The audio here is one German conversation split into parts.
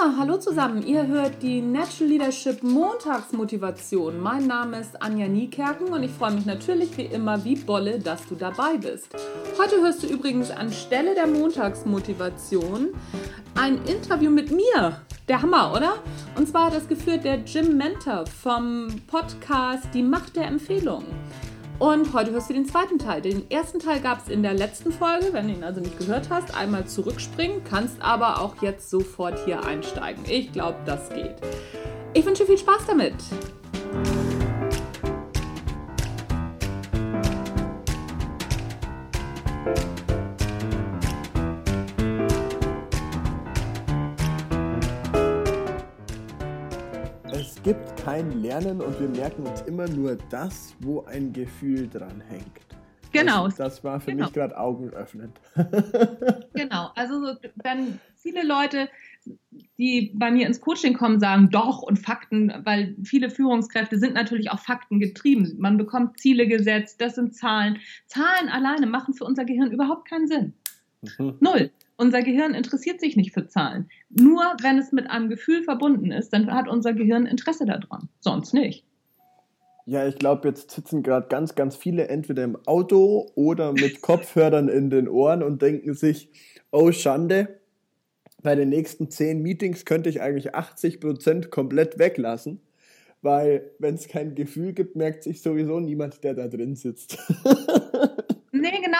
hallo zusammen. Ihr hört die Natural Leadership Montagsmotivation. Mein Name ist Anja Niekerken und ich freue mich natürlich wie immer wie Bolle, dass du dabei bist. Heute hörst du übrigens anstelle der Montagsmotivation ein Interview mit mir. Der Hammer, oder? Und zwar hat das geführt der Jim Mentor vom Podcast Die Macht der Empfehlung. Und heute hörst du den zweiten Teil. Den ersten Teil gab es in der letzten Folge. Wenn du ihn also nicht gehört hast, einmal zurückspringen, kannst aber auch jetzt sofort hier einsteigen. Ich glaube, das geht. Ich wünsche viel Spaß damit. Gibt kein Lernen und wir merken uns immer nur das, wo ein Gefühl dran hängt. Genau. Das, das war für genau. mich gerade augenöffnend. genau. Also wenn viele Leute, die bei mir ins Coaching kommen, sagen doch und Fakten, weil viele Führungskräfte sind natürlich auch faktengetrieben. Man bekommt Ziele gesetzt, das sind Zahlen. Zahlen alleine machen für unser Gehirn überhaupt keinen Sinn. Mhm. Null. Unser Gehirn interessiert sich nicht für Zahlen. Nur wenn es mit einem Gefühl verbunden ist, dann hat unser Gehirn Interesse daran. Sonst nicht. Ja, ich glaube, jetzt sitzen gerade ganz, ganz viele entweder im Auto oder mit Kopfhörern in den Ohren und denken sich, oh Schande, bei den nächsten zehn Meetings könnte ich eigentlich 80 Prozent komplett weglassen, weil wenn es kein Gefühl gibt, merkt sich sowieso niemand, der da drin sitzt.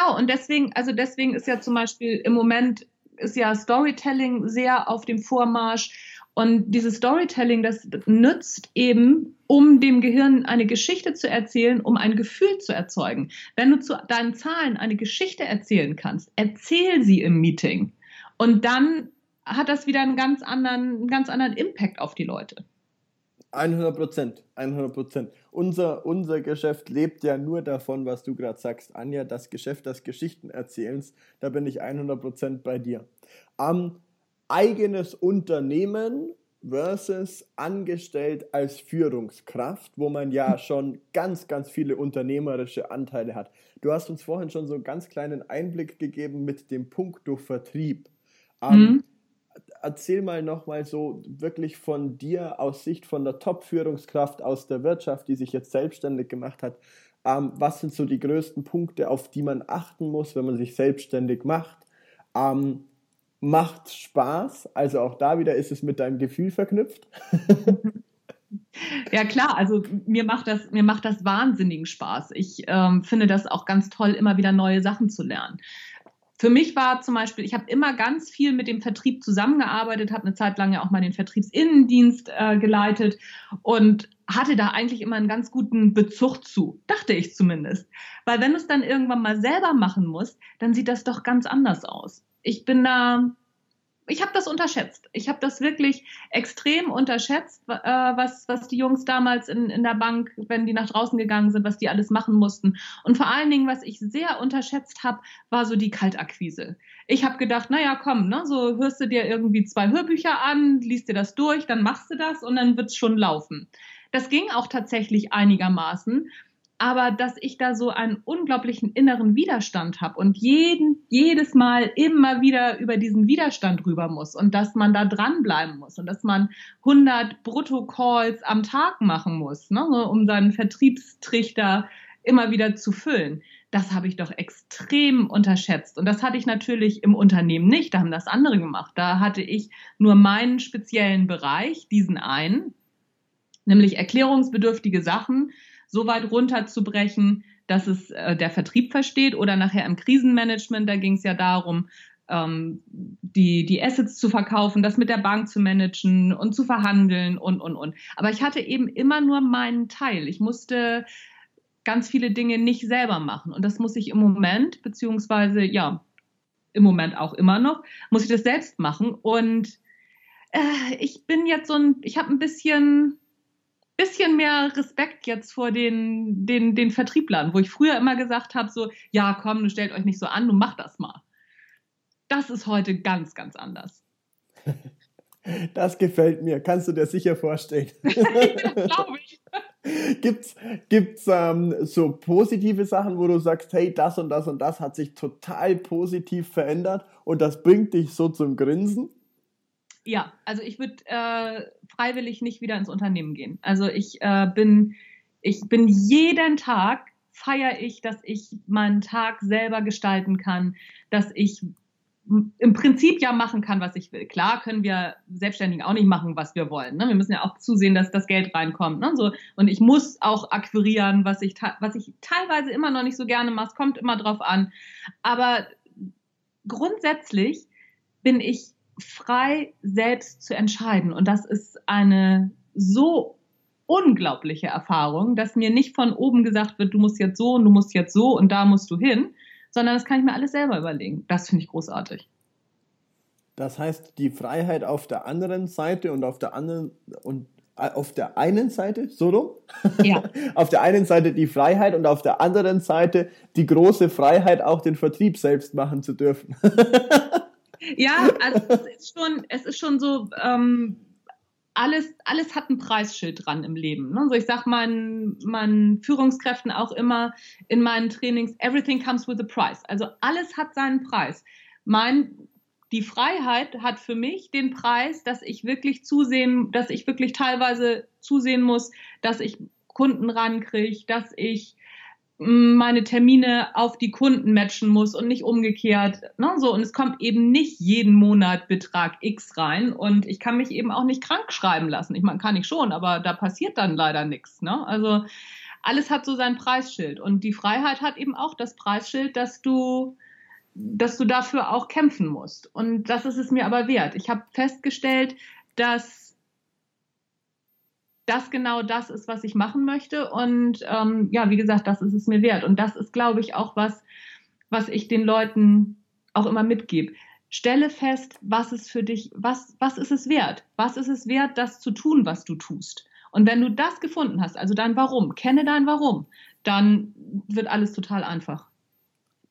Genau. Und deswegen, also deswegen ist ja zum Beispiel im Moment ist ja Storytelling sehr auf dem Vormarsch. Und dieses Storytelling, das nützt eben, um dem Gehirn eine Geschichte zu erzählen, um ein Gefühl zu erzeugen. Wenn du zu deinen Zahlen eine Geschichte erzählen kannst, erzähl sie im Meeting. Und dann hat das wieder einen ganz anderen, einen ganz anderen Impact auf die Leute. 100 Prozent, 100 Prozent. Unser, unser Geschäft lebt ja nur davon, was du gerade sagst, Anja, das Geschäft des Geschichtenerzählens, da bin ich 100 Prozent bei dir. Am eigenes Unternehmen versus angestellt als Führungskraft, wo man ja schon ganz, ganz viele unternehmerische Anteile hat. Du hast uns vorhin schon so einen ganz kleinen Einblick gegeben mit dem Punkto Vertrieb. Ähm, mhm erzähl mal nochmal so wirklich von dir aus Sicht von der Top-Führungskraft aus der Wirtschaft, die sich jetzt selbstständig gemacht hat. Ähm, was sind so die größten Punkte, auf die man achten muss, wenn man sich selbstständig macht? Ähm, macht Spaß? Also auch da wieder ist es mit deinem Gefühl verknüpft. Ja klar, also mir macht das mir macht das wahnsinnigen Spaß. Ich ähm, finde das auch ganz toll, immer wieder neue Sachen zu lernen für mich war zum Beispiel, ich habe immer ganz viel mit dem Vertrieb zusammengearbeitet, habe eine Zeit lang ja auch mal den Vertriebsinnendienst äh, geleitet und hatte da eigentlich immer einen ganz guten Bezug zu, dachte ich zumindest. Weil wenn du es dann irgendwann mal selber machen musst, dann sieht das doch ganz anders aus. Ich bin da ich habe das unterschätzt. Ich habe das wirklich extrem unterschätzt, äh, was, was die Jungs damals in, in der Bank, wenn die nach draußen gegangen sind, was die alles machen mussten. Und vor allen Dingen, was ich sehr unterschätzt habe, war so die Kaltakquise. Ich habe gedacht, naja, komm, ne, so hörst du dir irgendwie zwei Hörbücher an, liest dir das durch, dann machst du das und dann wird's schon laufen. Das ging auch tatsächlich einigermaßen aber dass ich da so einen unglaublichen inneren Widerstand habe und jeden, jedes Mal immer wieder über diesen Widerstand rüber muss und dass man da dranbleiben muss und dass man 100 Brutto-Calls am Tag machen muss, ne, um seinen Vertriebstrichter immer wieder zu füllen. Das habe ich doch extrem unterschätzt. Und das hatte ich natürlich im Unternehmen nicht. Da haben das andere gemacht. Da hatte ich nur meinen speziellen Bereich, diesen einen, nämlich erklärungsbedürftige Sachen, so weit runterzubrechen, dass es äh, der Vertrieb versteht oder nachher im Krisenmanagement, da ging es ja darum, ähm, die, die Assets zu verkaufen, das mit der Bank zu managen und zu verhandeln und, und, und. Aber ich hatte eben immer nur meinen Teil. Ich musste ganz viele Dinge nicht selber machen. Und das muss ich im Moment, beziehungsweise ja, im Moment auch immer noch, muss ich das selbst machen. Und äh, ich bin jetzt so ein, ich habe ein bisschen bisschen mehr Respekt jetzt vor den, den, den Vertrieblern, wo ich früher immer gesagt habe, so, ja, komm, stellt euch nicht so an, du mach das mal. Das ist heute ganz, ganz anders. Das gefällt mir, kannst du dir sicher vorstellen. Glaube ich. Gibt's, gibt's ähm, so positive Sachen, wo du sagst, hey, das und das und das hat sich total positiv verändert und das bringt dich so zum Grinsen? Ja, also ich würde äh, freiwillig nicht wieder ins Unternehmen gehen. Also ich äh, bin, ich bin jeden Tag feiere ich, dass ich meinen Tag selber gestalten kann, dass ich im Prinzip ja machen kann, was ich will. Klar können wir Selbstständigen auch nicht machen, was wir wollen. Ne? Wir müssen ja auch zusehen, dass das Geld reinkommt. Ne? So, und ich muss auch akquirieren, was ich, was ich teilweise immer noch nicht so gerne mache. Es kommt immer drauf an. Aber grundsätzlich bin ich frei, selbst zu entscheiden. Und das ist eine so unglaubliche Erfahrung, dass mir nicht von oben gesagt wird, du musst jetzt so und du musst jetzt so und da musst du hin, sondern das kann ich mir alles selber überlegen. Das finde ich großartig. Das heißt, die Freiheit auf der anderen Seite und auf der anderen und äh, auf der einen Seite, so rum? Ja. auf der einen Seite die Freiheit und auf der anderen Seite die große Freiheit, auch den Vertrieb selbst machen zu dürfen. ja, also es ist schon, es ist schon so, ähm, alles, alles hat ein Preisschild dran im Leben. Ne? Also ich sage meinen, meinen Führungskräften auch immer in meinen Trainings, everything comes with a price. Also alles hat seinen Preis. Mein, die Freiheit hat für mich den Preis, dass ich wirklich zusehen, dass ich wirklich teilweise zusehen muss, dass ich Kunden rankriege, dass ich meine Termine auf die Kunden matchen muss und nicht umgekehrt. Ne? So, und es kommt eben nicht jeden Monat Betrag X rein und ich kann mich eben auch nicht krank schreiben lassen. Ich meine, kann ich schon, aber da passiert dann leider nichts. Ne? Also alles hat so sein Preisschild und die Freiheit hat eben auch das Preisschild, dass du dass du dafür auch kämpfen musst. Und das ist es mir aber wert. Ich habe festgestellt, dass das genau das ist, was ich machen möchte. Und ähm, ja, wie gesagt, das ist es mir wert. Und das ist, glaube ich, auch was, was ich den Leuten auch immer mitgebe. Stelle fest, was ist für dich, was, was ist es wert? Was ist es wert, das zu tun, was du tust? Und wenn du das gefunden hast, also dein Warum, kenne dein Warum, dann wird alles total einfach.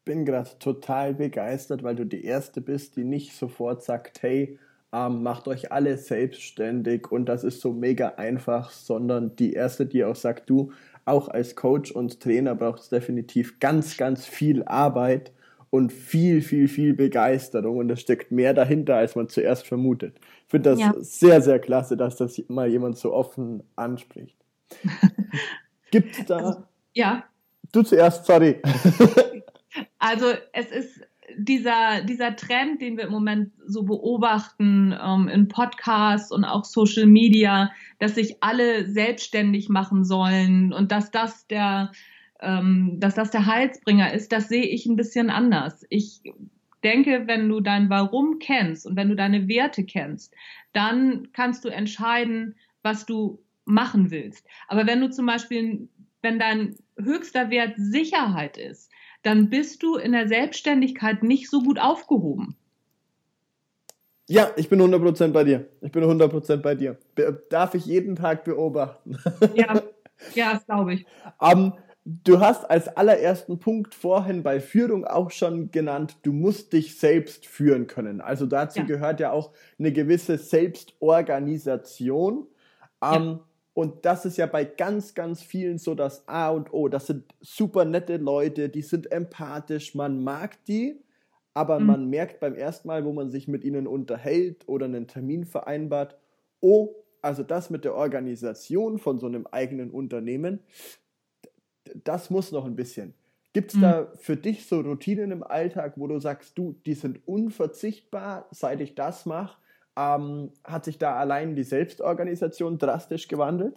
Bin gerade total begeistert, weil du die Erste bist, die nicht sofort sagt, hey, ähm, macht euch alle selbstständig und das ist so mega einfach, sondern die erste, die auch sagt, du, auch als Coach und Trainer braucht es definitiv ganz, ganz viel Arbeit und viel, viel, viel Begeisterung und es steckt mehr dahinter, als man zuerst vermutet. Ich finde das ja. sehr, sehr klasse, dass das mal jemand so offen anspricht. Gibt es da. Also, ja. Du zuerst, sorry. also es ist dieser, dieser Trend, den wir im Moment so beobachten ähm, in Podcasts und auch Social Media, dass sich alle selbstständig machen sollen und dass das der, ähm, dass das der Heilsbringer ist, das sehe ich ein bisschen anders. Ich denke, wenn du dein Warum kennst und wenn du deine Werte kennst, dann kannst du entscheiden, was du machen willst. Aber wenn du zum Beispiel, wenn dein höchster Wert Sicherheit ist, dann bist du in der Selbstständigkeit nicht so gut aufgehoben. Ja, ich bin 100% bei dir. Ich bin 100% bei dir. Be darf ich jeden Tag beobachten. Ja, ja das glaube ich. Um, du hast als allerersten Punkt vorhin bei Führung auch schon genannt, du musst dich selbst führen können. Also dazu ja. gehört ja auch eine gewisse Selbstorganisation. Um, ja. Und das ist ja bei ganz, ganz vielen so das A und O. Das sind super nette Leute, die sind empathisch, man mag die, aber mhm. man merkt beim ersten Mal, wo man sich mit ihnen unterhält oder einen Termin vereinbart, oh, also das mit der Organisation von so einem eigenen Unternehmen, das muss noch ein bisschen. Gibt es mhm. da für dich so Routinen im Alltag, wo du sagst, du, die sind unverzichtbar, seit ich das mache? Ähm, hat sich da allein die Selbstorganisation drastisch gewandelt?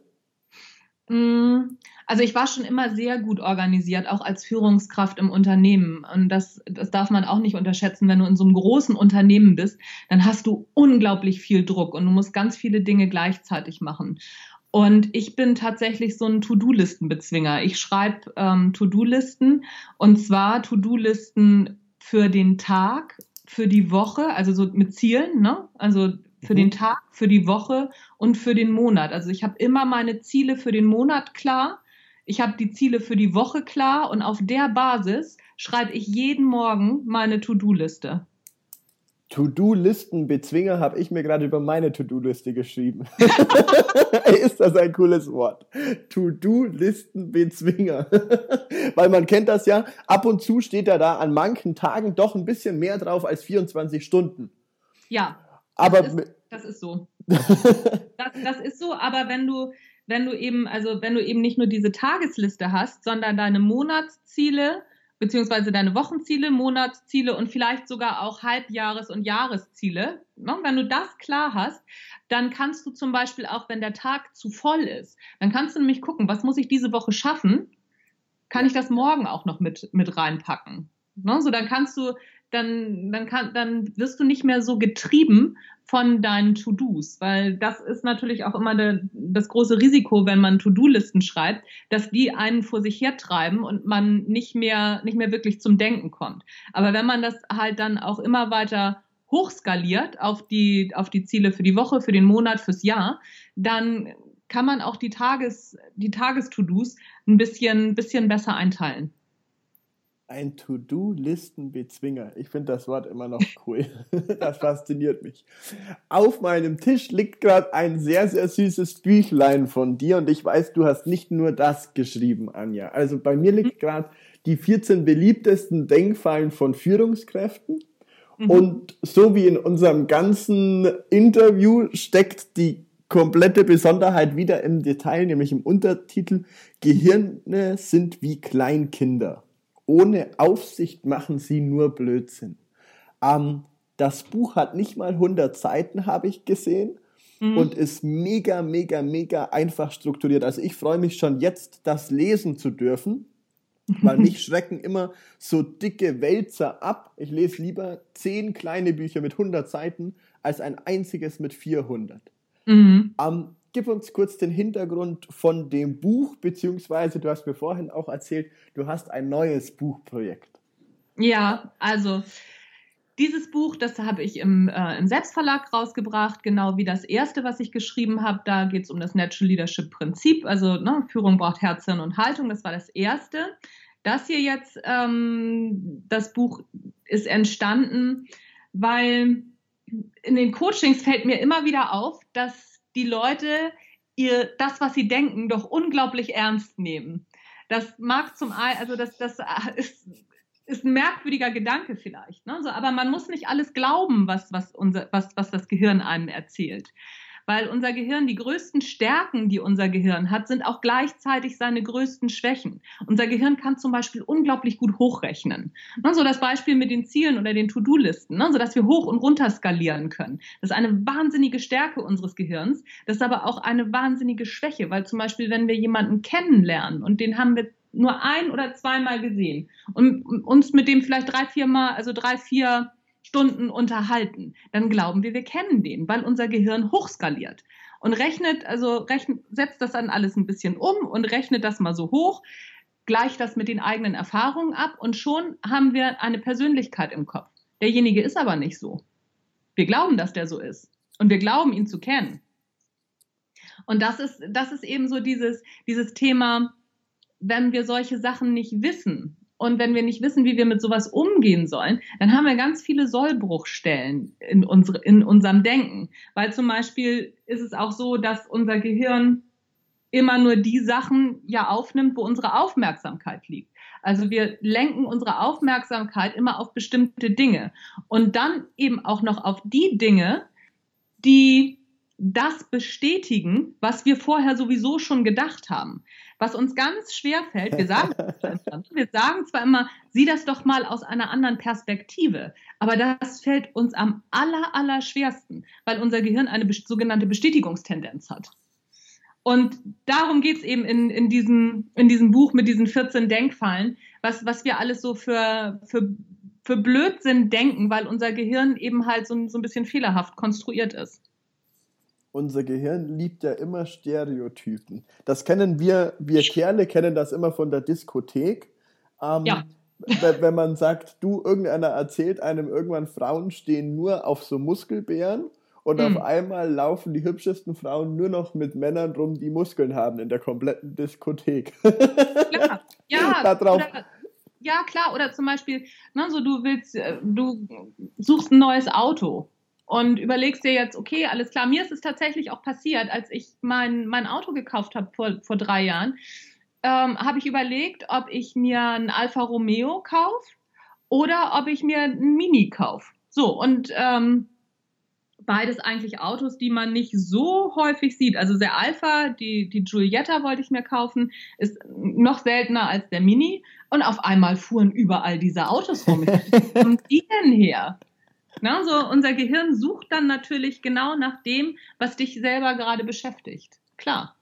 Mm, also ich war schon immer sehr gut organisiert, auch als Führungskraft im Unternehmen. Und das, das darf man auch nicht unterschätzen. Wenn du in so einem großen Unternehmen bist, dann hast du unglaublich viel Druck und du musst ganz viele Dinge gleichzeitig machen. Und ich bin tatsächlich so ein To-Do-Listen-Bezwinger. Ich schreibe ähm, To-Do-Listen und zwar To-Do-Listen für den Tag für die Woche, also so mit Zielen, ne? Also für mhm. den Tag, für die Woche und für den Monat. Also ich habe immer meine Ziele für den Monat klar. Ich habe die Ziele für die Woche klar und auf der Basis schreibe ich jeden Morgen meine To-Do-Liste. To-Do-Listen-Bezwinger habe ich mir gerade über meine To-Do-Liste geschrieben. ist das ein cooles Wort? To-Do-Listen-Bezwinger. Weil man kennt das ja, ab und zu steht ja da an manchen Tagen doch ein bisschen mehr drauf als 24 Stunden. Ja. Aber mit, das ist so. das, das ist so, aber wenn du, wenn du eben, also wenn du eben nicht nur diese Tagesliste hast, sondern deine Monatsziele, beziehungsweise deine Wochenziele, Monatsziele und vielleicht sogar auch Halbjahres- und Jahresziele. Ne? Wenn du das klar hast, dann kannst du zum Beispiel auch, wenn der Tag zu voll ist, dann kannst du nämlich gucken, was muss ich diese Woche schaffen? Kann ich das morgen auch noch mit, mit reinpacken? Ne? So, dann kannst du, dann, dann, kann, dann wirst du nicht mehr so getrieben von deinen To-Dos, weil das ist natürlich auch immer de, das große Risiko, wenn man To-Do-Listen schreibt, dass die einen vor sich hertreiben und man nicht mehr, nicht mehr wirklich zum Denken kommt. Aber wenn man das halt dann auch immer weiter hochskaliert auf die, auf die Ziele für die Woche, für den Monat, fürs Jahr, dann kann man auch die Tages, die Tages-To-Dos ein bisschen, bisschen besser einteilen ein To-Do-Listenbezwinger. Ich finde das Wort immer noch cool. das fasziniert mich. Auf meinem Tisch liegt gerade ein sehr, sehr süßes Büchlein von dir und ich weiß, du hast nicht nur das geschrieben, Anja. Also bei mir liegt gerade die 14 beliebtesten Denkfallen von Führungskräften. Mhm. Und so wie in unserem ganzen Interview steckt die komplette Besonderheit wieder im Detail, nämlich im Untertitel Gehirne sind wie Kleinkinder ohne Aufsicht machen sie nur Blödsinn. Ähm, das Buch hat nicht mal 100 Seiten, habe ich gesehen. Mhm. Und ist mega, mega, mega einfach strukturiert. Also ich freue mich schon jetzt, das lesen zu dürfen, weil mich schrecken immer so dicke Wälzer ab. Ich lese lieber zehn kleine Bücher mit 100 Seiten als ein einziges mit 400. Mhm. Ähm, gib uns kurz den Hintergrund von dem Buch, beziehungsweise du hast mir vorhin auch erzählt, du hast ein neues Buchprojekt. Ja, also dieses Buch, das habe ich im, äh, im Selbstverlag rausgebracht, genau wie das erste, was ich geschrieben habe. Da geht es um das Natural Leadership Prinzip, also ne, Führung braucht Herz, Hirn und Haltung. Das war das erste. Das hier jetzt, ähm, das Buch ist entstanden, weil in den Coachings fällt mir immer wieder auf, dass die Leute ihr das, was sie denken, doch unglaublich ernst nehmen. Das mag zum einen, also das, das ist, ist ein merkwürdiger Gedanke vielleicht, ne? so, aber man muss nicht alles glauben, was, was, unser, was, was das Gehirn einem erzählt weil unser Gehirn, die größten Stärken, die unser Gehirn hat, sind auch gleichzeitig seine größten Schwächen. Unser Gehirn kann zum Beispiel unglaublich gut hochrechnen. Ne, so das Beispiel mit den Zielen oder den To-Do-Listen, ne, so dass wir hoch und runter skalieren können. Das ist eine wahnsinnige Stärke unseres Gehirns. Das ist aber auch eine wahnsinnige Schwäche, weil zum Beispiel, wenn wir jemanden kennenlernen und den haben wir nur ein oder zweimal gesehen und uns mit dem vielleicht drei, vier Mal, also drei, vier Stunden unterhalten, dann glauben wir, wir kennen den, weil unser Gehirn hochskaliert und rechnet, also rechnet, setzt das dann alles ein bisschen um und rechnet das mal so hoch, gleicht das mit den eigenen Erfahrungen ab und schon haben wir eine Persönlichkeit im Kopf. Derjenige ist aber nicht so. Wir glauben, dass der so ist und wir glauben, ihn zu kennen. Und das ist, das ist eben so dieses, dieses Thema, wenn wir solche Sachen nicht wissen, und wenn wir nicht wissen, wie wir mit sowas umgehen sollen, dann haben wir ganz viele Sollbruchstellen in, unsere, in unserem Denken. Weil zum Beispiel ist es auch so, dass unser Gehirn immer nur die Sachen ja aufnimmt, wo unsere Aufmerksamkeit liegt. Also wir lenken unsere Aufmerksamkeit immer auf bestimmte Dinge und dann eben auch noch auf die Dinge, die das bestätigen, was wir vorher sowieso schon gedacht haben was uns ganz schwer fällt. Wir sagen, wir sagen zwar immer, sieh das doch mal aus einer anderen Perspektive, aber das fällt uns am aller, aller schwersten, weil unser Gehirn eine sogenannte Bestätigungstendenz hat. Und darum geht es eben in, in, diesem, in diesem Buch mit diesen 14 Denkfallen, was, was wir alles so für, für, für Blödsinn denken, weil unser Gehirn eben halt so, so ein bisschen fehlerhaft konstruiert ist unser Gehirn liebt ja immer Stereotypen. Das kennen wir, wir Kerle kennen das immer von der Diskothek. Ähm, ja. wenn man sagt, du, irgendeiner erzählt einem irgendwann, Frauen stehen nur auf so Muskelbären und mhm. auf einmal laufen die hübschesten Frauen nur noch mit Männern rum, die Muskeln haben in der kompletten Diskothek. Ja, ja. Oder, ja, klar. Oder zum Beispiel, ne, so du willst, äh, du suchst ein neues Auto und überlegst dir jetzt, okay, alles klar, mir ist es tatsächlich auch passiert, als ich mein, mein Auto gekauft habe vor, vor drei Jahren, ähm, habe ich überlegt, ob ich mir ein Alfa Romeo kaufe oder ob ich mir ein Mini kaufe. So, und ähm, beides eigentlich Autos, die man nicht so häufig sieht. Also der Alpha, die, die Giulietta wollte ich mir kaufen, ist noch seltener als der Mini. Und auf einmal fuhren überall diese Autos rum. Wo kommen die denn her? Na, so unser Gehirn sucht dann natürlich genau nach dem, was dich selber gerade beschäftigt. Klar.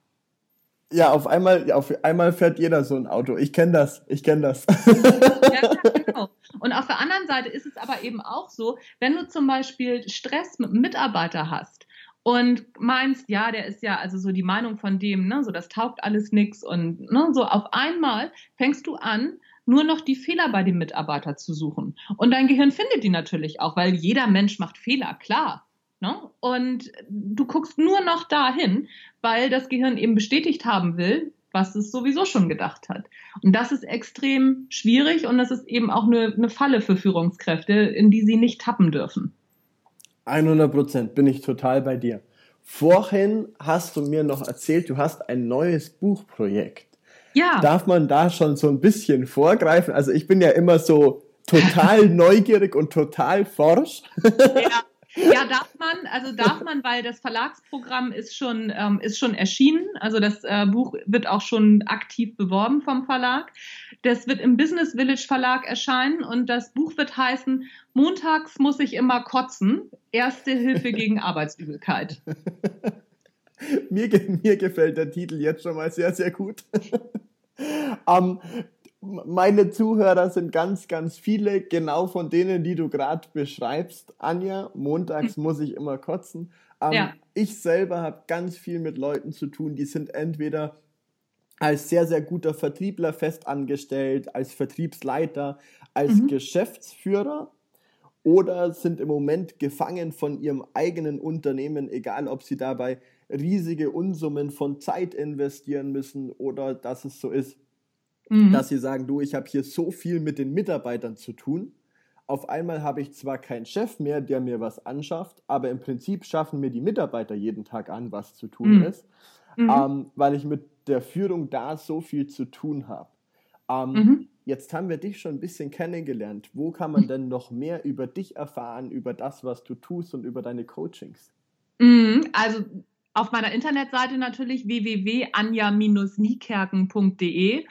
Ja, auf einmal, auf einmal fährt jeder so ein Auto. Ich kenne das, ich kenne das. ja, genau. Und auf der anderen Seite ist es aber eben auch so, wenn du zum Beispiel Stress mit einem Mitarbeiter hast und meinst, ja, der ist ja also so die Meinung von dem, ne, so das taugt alles nix und ne, so auf einmal fängst du an, nur noch die Fehler bei dem Mitarbeiter zu suchen. Und dein Gehirn findet die natürlich auch, weil jeder Mensch macht Fehler, klar. Ne? Und du guckst nur noch dahin, weil das Gehirn eben bestätigt haben will, was es sowieso schon gedacht hat. Und das ist extrem schwierig und das ist eben auch eine, eine Falle für Führungskräfte, in die sie nicht tappen dürfen. 100 Prozent bin ich total bei dir. Vorhin hast du mir noch erzählt, du hast ein neues Buchprojekt. Ja. Darf man da schon so ein bisschen vorgreifen? Also ich bin ja immer so total neugierig und total forsch. Ja. Ja, darf man, also darf man, weil das Verlagsprogramm ist schon, ähm, ist schon erschienen. Also das äh, Buch wird auch schon aktiv beworben vom Verlag. Das wird im Business Village Verlag erscheinen und das Buch wird heißen Montags muss ich immer kotzen. Erste Hilfe gegen Arbeitsübelkeit. mir, mir gefällt der Titel jetzt schon mal sehr, sehr gut. um, ähm, meine Zuhörer sind ganz, ganz viele, genau von denen, die du gerade beschreibst. Anja, montags hm. muss ich immer kotzen. Ähm, ja. Ich selber habe ganz viel mit Leuten zu tun, die sind entweder als sehr, sehr guter Vertriebler festangestellt, als Vertriebsleiter, als mhm. Geschäftsführer oder sind im Moment gefangen von ihrem eigenen Unternehmen, egal ob sie dabei riesige Unsummen von Zeit investieren müssen oder dass es so ist, mhm. dass sie sagen, du, ich habe hier so viel mit den Mitarbeitern zu tun. Auf einmal habe ich zwar keinen Chef mehr, der mir was anschafft, aber im Prinzip schaffen mir die Mitarbeiter jeden Tag an, was zu tun mhm. ist, mhm. Ähm, weil ich mit der Führung da so viel zu tun habe. Ähm, mhm. Jetzt haben wir dich schon ein bisschen kennengelernt. Wo kann man denn noch mehr über dich erfahren, über das, was du tust und über deine Coachings? Mhm. Also auf meiner Internetseite natürlich www.anja-niekerken.de.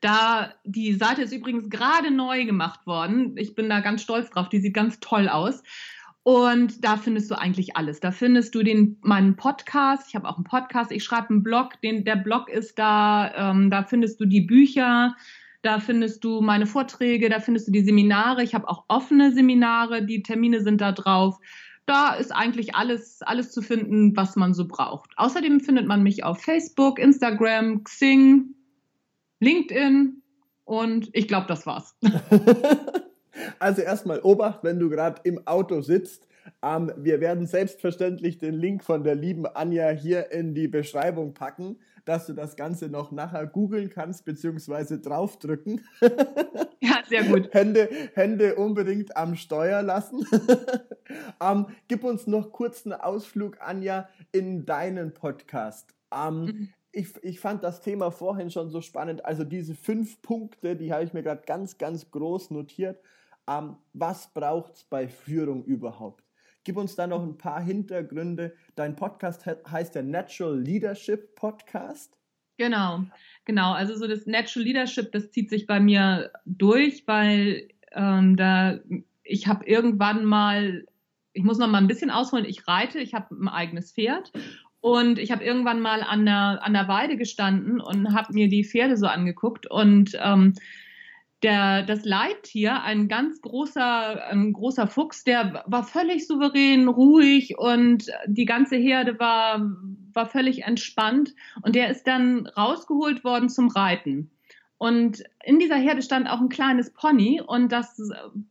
Da, die Seite ist übrigens gerade neu gemacht worden. Ich bin da ganz stolz drauf. Die sieht ganz toll aus. Und da findest du eigentlich alles. Da findest du den, meinen Podcast. Ich habe auch einen Podcast. Ich schreibe einen Blog. Den, der Blog ist da. Ähm, da findest du die Bücher. Da findest du meine Vorträge. Da findest du die Seminare. Ich habe auch offene Seminare. Die Termine sind da drauf. Da ist eigentlich alles, alles zu finden, was man so braucht. Außerdem findet man mich auf Facebook, Instagram, Xing, LinkedIn und ich glaube, das war's. also erstmal Obacht, wenn du gerade im Auto sitzt. Ähm, wir werden selbstverständlich den Link von der lieben Anja hier in die Beschreibung packen, dass du das Ganze noch nachher googeln kannst, beziehungsweise draufdrücken. Ja, sehr gut. Hände, Hände unbedingt am Steuer lassen. ähm, gib uns noch kurz einen Ausflug, Anja, in deinen Podcast. Ähm, mhm ich, ich fand das Thema vorhin schon so spannend. Also diese fünf Punkte, die habe ich mir gerade ganz, ganz groß notiert. Ähm, was braucht es bei Führung überhaupt? Gib uns da noch ein paar Hintergründe. Dein Podcast heißt der Natural Leadership Podcast. Genau, genau. Also so das Natural Leadership, das zieht sich bei mir durch, weil ähm, da ich habe irgendwann mal, ich muss noch mal ein bisschen ausholen. Ich reite, ich habe ein eigenes Pferd und ich habe irgendwann mal an der, an der Weide gestanden und habe mir die Pferde so angeguckt. Und ähm, der, das Leittier, ein ganz großer, ein großer Fuchs, der war völlig souverän, ruhig und die ganze Herde war, war völlig entspannt. Und der ist dann rausgeholt worden zum Reiten. Und in dieser Herde stand auch ein kleines Pony und das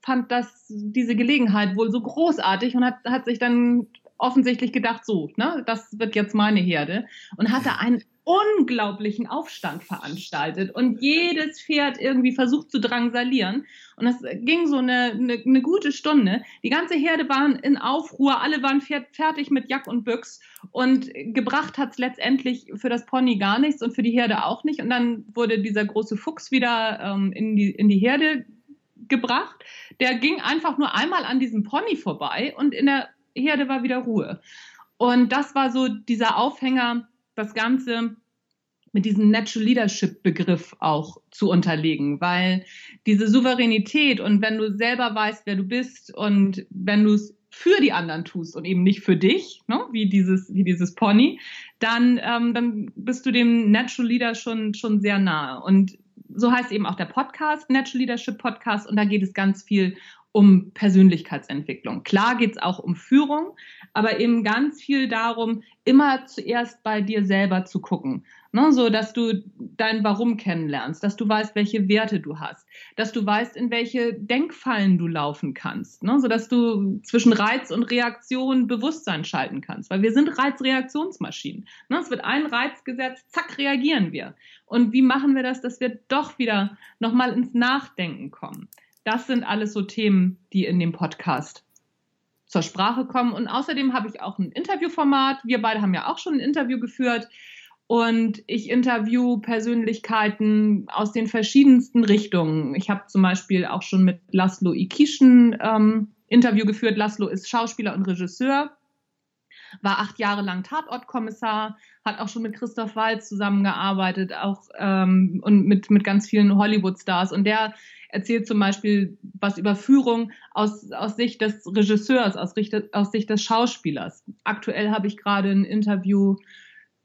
fand das, diese Gelegenheit wohl so großartig und hat, hat sich dann offensichtlich gedacht, so, ne, das wird jetzt meine Herde und hatte einen unglaublichen Aufstand veranstaltet und jedes Pferd irgendwie versucht zu drangsalieren. Und das ging so eine, eine, eine gute Stunde. Die ganze Herde waren in Aufruhr, alle waren fertig mit Jack und Büchs und gebracht hat es letztendlich für das Pony gar nichts und für die Herde auch nicht. Und dann wurde dieser große Fuchs wieder ähm, in, die, in die Herde gebracht. Der ging einfach nur einmal an diesem Pony vorbei und in der Herde war wieder Ruhe. Und das war so dieser Aufhänger, das Ganze mit diesem Natural Leadership Begriff auch zu unterlegen, weil diese Souveränität und wenn du selber weißt, wer du bist und wenn du es für die anderen tust und eben nicht für dich, ne, wie dieses wie dieses Pony, dann ähm, dann bist du dem Natural Leader schon schon sehr nahe und so heißt eben auch der Podcast, Natural Leadership Podcast, und da geht es ganz viel um Persönlichkeitsentwicklung. Klar geht es auch um Führung, aber eben ganz viel darum, immer zuerst bei dir selber zu gucken. Ne, so dass du dein Warum kennenlernst, dass du weißt, welche Werte du hast, dass du weißt, in welche Denkfallen du laufen kannst, ne, so dass du zwischen Reiz und Reaktion Bewusstsein schalten kannst, weil wir sind Reizreaktionsmaschinen. Ne, es wird ein Reiz gesetzt, zack, reagieren wir. Und wie machen wir das, dass wir doch wieder nochmal ins Nachdenken kommen? Das sind alles so Themen, die in dem Podcast zur Sprache kommen. Und außerdem habe ich auch ein Interviewformat. Wir beide haben ja auch schon ein Interview geführt. Und ich interview Persönlichkeiten aus den verschiedensten Richtungen. Ich habe zum Beispiel auch schon mit Laszlo Ikischen ähm, Interview geführt. Laszlo ist Schauspieler und Regisseur, war acht Jahre lang Tatortkommissar, hat auch schon mit Christoph Waltz zusammengearbeitet, auch ähm, und mit, mit ganz vielen Hollywood-Stars. Und der erzählt zum Beispiel was über Führung aus, aus Sicht des Regisseurs, aus, aus Sicht des Schauspielers. Aktuell habe ich gerade ein Interview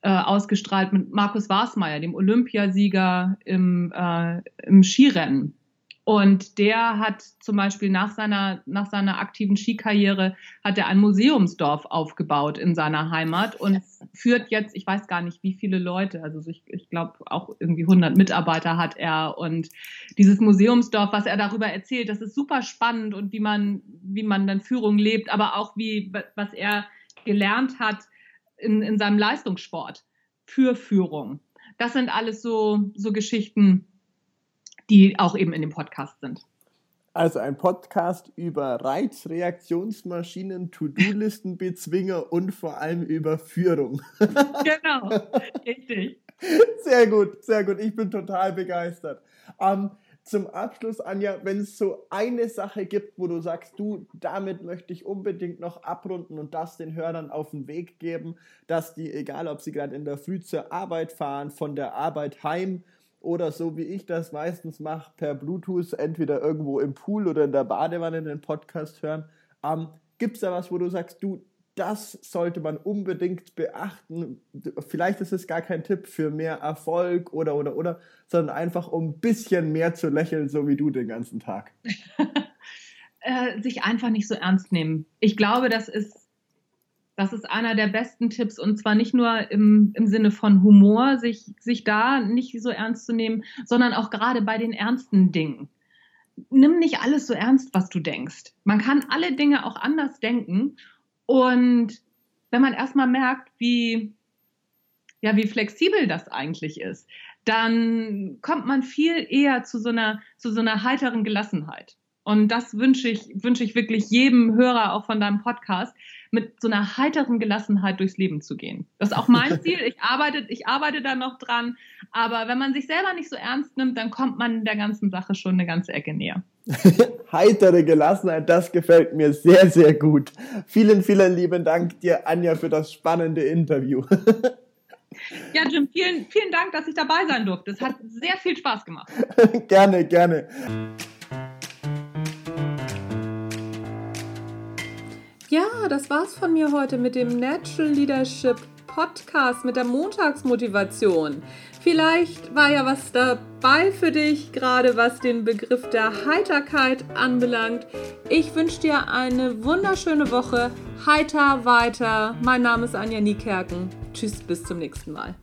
äh, ausgestrahlt mit Markus Wasmeier, dem Olympiasieger im, äh, im Skirennen. Und der hat zum Beispiel nach seiner, nach seiner aktiven Skikarriere hat er ein Museumsdorf aufgebaut in seiner Heimat und führt jetzt, ich weiß gar nicht wie viele Leute, also ich, ich glaube auch irgendwie 100 Mitarbeiter hat er und dieses Museumsdorf, was er darüber erzählt, das ist super spannend und wie man, wie man dann Führung lebt, aber auch wie, was er gelernt hat in, in seinem Leistungssport für Führung. Das sind alles so, so Geschichten, die auch eben in dem Podcast sind. Also ein Podcast über Reizreaktionsmaschinen, To-Do-Listenbezwinger und vor allem über Führung. genau, richtig. Sehr gut, sehr gut. Ich bin total begeistert. Ähm, zum Abschluss, Anja, wenn es so eine Sache gibt, wo du sagst, du, damit möchte ich unbedingt noch abrunden und das den Hörern auf den Weg geben, dass die, egal ob sie gerade in der Früh zur Arbeit fahren, von der Arbeit heim oder so wie ich das meistens mache, per Bluetooth entweder irgendwo im Pool oder in der Badewanne den Podcast hören. Ähm, Gibt es da was, wo du sagst, du, das sollte man unbedingt beachten? Vielleicht ist es gar kein Tipp für mehr Erfolg oder, oder, oder, sondern einfach um ein bisschen mehr zu lächeln, so wie du den ganzen Tag. äh, sich einfach nicht so ernst nehmen. Ich glaube, das ist das ist einer der besten Tipps und zwar nicht nur im, im Sinne von Humor, sich, sich da nicht so ernst zu nehmen, sondern auch gerade bei den ernsten Dingen. Nimm nicht alles so ernst, was du denkst. Man kann alle Dinge auch anders denken und wenn man erstmal merkt, wie, ja, wie flexibel das eigentlich ist, dann kommt man viel eher zu so einer, zu so einer heiteren Gelassenheit. Und das wünsche ich, wünsche ich wirklich jedem Hörer auch von deinem Podcast, mit so einer heiteren Gelassenheit durchs Leben zu gehen. Das ist auch mein Ziel. Ich arbeite, ich arbeite da noch dran. Aber wenn man sich selber nicht so ernst nimmt, dann kommt man der ganzen Sache schon eine ganze Ecke näher. Heitere Gelassenheit, das gefällt mir sehr, sehr gut. Vielen, vielen lieben Dank dir, Anja, für das spannende Interview. Ja, Jim, vielen, vielen Dank, dass ich dabei sein durfte. Es hat sehr viel Spaß gemacht. gerne, gerne. Ja, das war's von mir heute mit dem Natural Leadership Podcast mit der Montagsmotivation. Vielleicht war ja was dabei für dich, gerade was den Begriff der Heiterkeit anbelangt. Ich wünsche dir eine wunderschöne Woche. Heiter weiter. Mein Name ist Anja Niekerken. Tschüss, bis zum nächsten Mal.